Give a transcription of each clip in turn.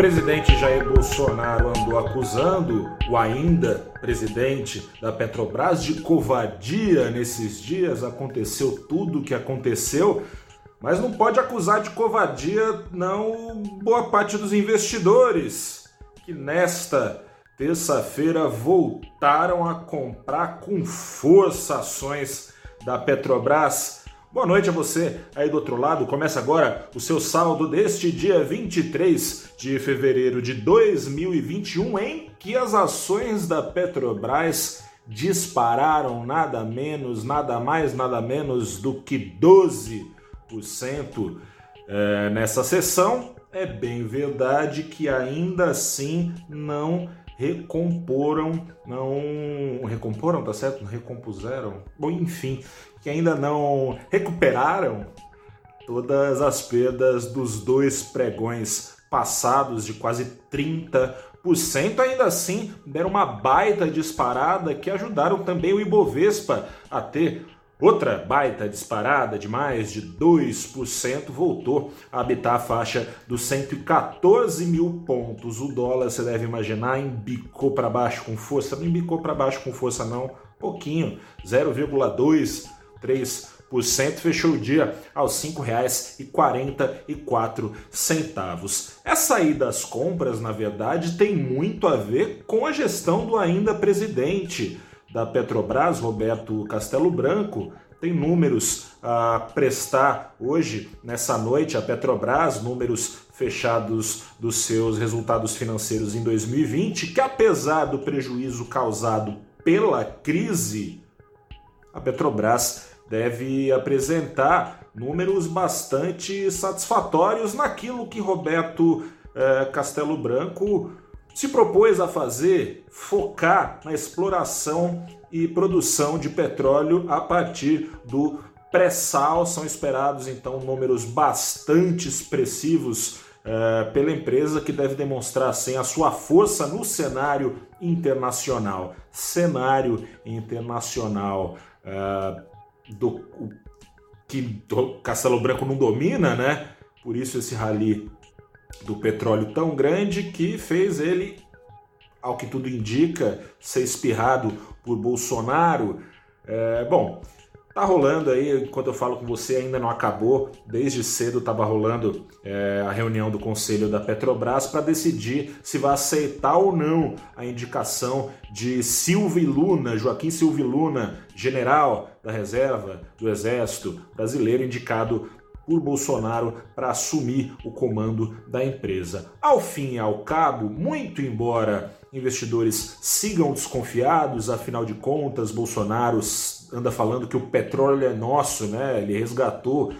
presidente Jair Bolsonaro andou acusando o ainda presidente da Petrobras de covardia nesses dias. Aconteceu tudo o que aconteceu, mas não pode acusar de covardia não boa parte dos investidores que nesta terça-feira voltaram a comprar com força ações da Petrobras Boa noite a você aí do outro lado. Começa agora o seu saldo deste dia 23 de fevereiro de 2021, em que as ações da Petrobras dispararam nada menos, nada mais, nada menos do que 12% é, nessa sessão. É bem verdade que ainda assim não recomporam, não recomporam, tá certo? Recompuseram. Bom, enfim, que ainda não recuperaram todas as perdas dos dois pregões passados de quase 30%. Ainda assim, deram uma baita disparada que ajudaram também o Ibovespa a ter Outra baita disparada de mais de 2% voltou a habitar a faixa dos 114 mil pontos. O dólar, você deve imaginar, embicou para baixo com força. Não embicou para baixo com força, não. Pouquinho, 0,23%. Fechou o dia aos R$ 5,44. Essa aí das compras, na verdade, tem muito a ver com a gestão do ainda presidente da Petrobras, Roberto Castelo Branco, tem números a prestar hoje, nessa noite, a Petrobras, números fechados dos seus resultados financeiros em 2020, que apesar do prejuízo causado pela crise, a Petrobras deve apresentar números bastante satisfatórios naquilo que Roberto eh, Castelo Branco se propôs a fazer focar na exploração e produção de petróleo a partir do pré-sal. São esperados então números bastante expressivos eh, pela empresa que deve demonstrar assim a sua força no cenário internacional. Cenário internacional eh, do que Castelo Branco não domina, né? Por isso esse rally do petróleo tão grande que fez ele, ao que tudo indica, ser espirrado por Bolsonaro. É, bom, tá rolando aí, enquanto eu falo com você, ainda não acabou. Desde cedo estava rolando é, a reunião do conselho da Petrobras para decidir se vai aceitar ou não a indicação de Silvio Luna, Joaquim Silvio Luna, general da reserva do Exército brasileiro, indicado por Bolsonaro para assumir o comando da empresa. Ao fim e ao cabo, muito embora investidores sigam desconfiados, afinal de contas, Bolsonaro anda falando que o petróleo é nosso, né? Ele resgatou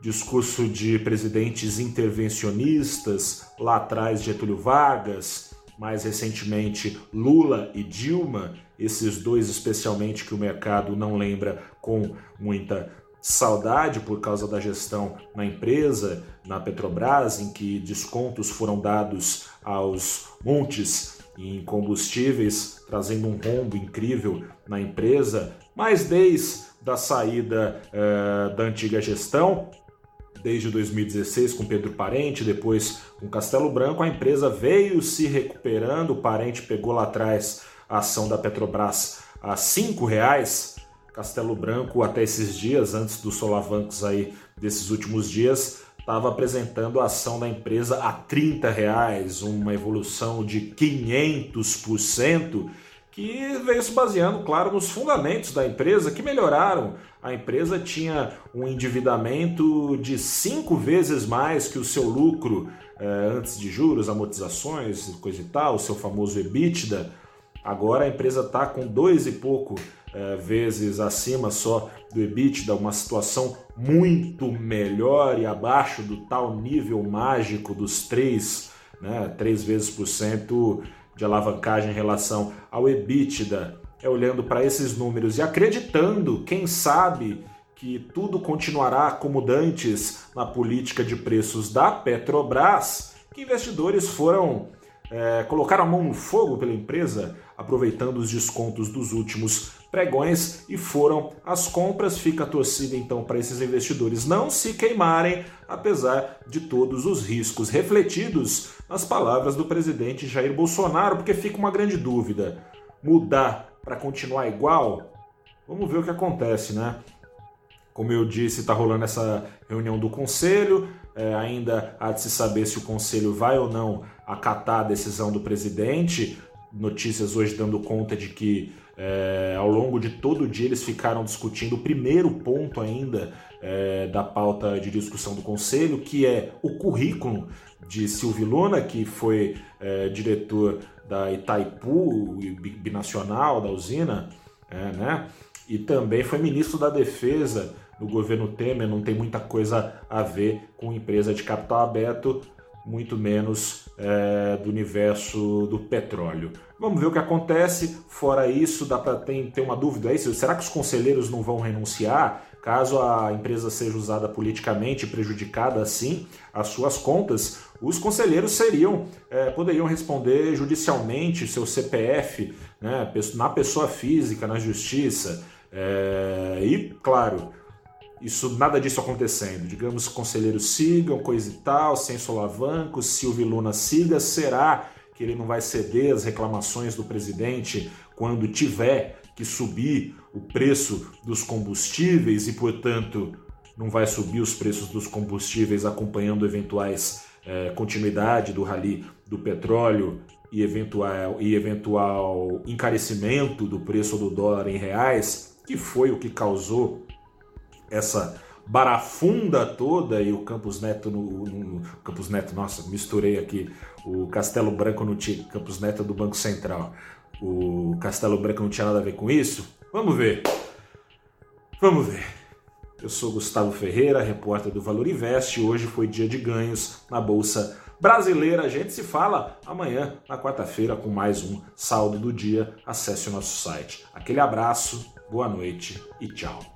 discurso de presidentes intervencionistas, lá atrás Getúlio Vargas, mais recentemente Lula e Dilma, esses dois especialmente que o mercado não lembra com muita saudade por causa da gestão na empresa, na Petrobras, em que descontos foram dados aos montes em combustíveis, trazendo um rombo incrível na empresa, mas desde a saída eh, da antiga gestão, desde 2016 com Pedro Parente, depois com Castelo Branco, a empresa veio se recuperando. O Parente pegou lá atrás a ação da Petrobras a R$ 5,00 Castelo Branco, até esses dias, antes dos solavancos aí desses últimos dias, estava apresentando a ação da empresa a 30 reais, uma evolução de 500%, que veio se baseando, claro, nos fundamentos da empresa que melhoraram. A empresa tinha um endividamento de cinco vezes mais que o seu lucro eh, antes de juros, amortizações, coisa e tal, o seu famoso EBITDA. Agora a empresa está com dois e pouco é, vezes acima só do EBITDA, uma situação muito melhor e abaixo do tal nível mágico dos 3, né, 3 vezes por cento de alavancagem em relação ao EBITDA. É olhando para esses números e acreditando, quem sabe, que tudo continuará como dantes na política de preços da Petrobras, que investidores foram é, colocar a mão no fogo pela empresa, aproveitando os descontos dos últimos pregões e foram as compras. Fica a torcida então para esses investidores não se queimarem, apesar de todos os riscos refletidos nas palavras do presidente Jair Bolsonaro, porque fica uma grande dúvida: mudar para continuar igual? Vamos ver o que acontece, né? Como eu disse, está rolando essa reunião do conselho. É, ainda há de se saber se o conselho vai ou não acatar a decisão do presidente. Notícias hoje dando conta de que é, ao longo de todo o dia eles ficaram discutindo o primeiro ponto ainda é, da pauta de discussão do Conselho, que é o currículo de Silvio Luna, que foi é, diretor da Itaipu, binacional da usina, é, né? e também foi ministro da Defesa no governo Temer, não tem muita coisa a ver com empresa de capital aberto, muito menos é, do universo do petróleo. Vamos ver o que acontece. Fora isso, dá para ter, ter uma dúvida aí: será que os conselheiros não vão renunciar? Caso a empresa seja usada politicamente prejudicada assim as suas contas, os conselheiros seriam é, poderiam responder judicialmente seu CPF né, na pessoa física, na justiça. É, e, claro, isso nada disso acontecendo. Digamos que conselheiros sigam, coisa e tal, sem solavanco, Silvio Luna siga, será que ele não vai ceder às reclamações do presidente quando tiver que subir o preço dos combustíveis e, portanto, não vai subir os preços dos combustíveis acompanhando eventuais é, continuidade do rally do petróleo e eventual, e eventual encarecimento do preço do dólar em reais, que foi o que causou essa barafunda toda e o Campos Neto no, no, Campos Neto, nossa, misturei aqui o Castelo Branco no Campos Neto do Banco Central. O Castelo Branco não tinha nada a ver com isso? Vamos ver. Vamos ver. Eu sou Gustavo Ferreira, repórter do Valor Invest. Hoje foi dia de ganhos na bolsa brasileira. A gente se fala amanhã, na quarta-feira, com mais um saldo do dia. Acesse o nosso site. Aquele abraço, boa noite e tchau.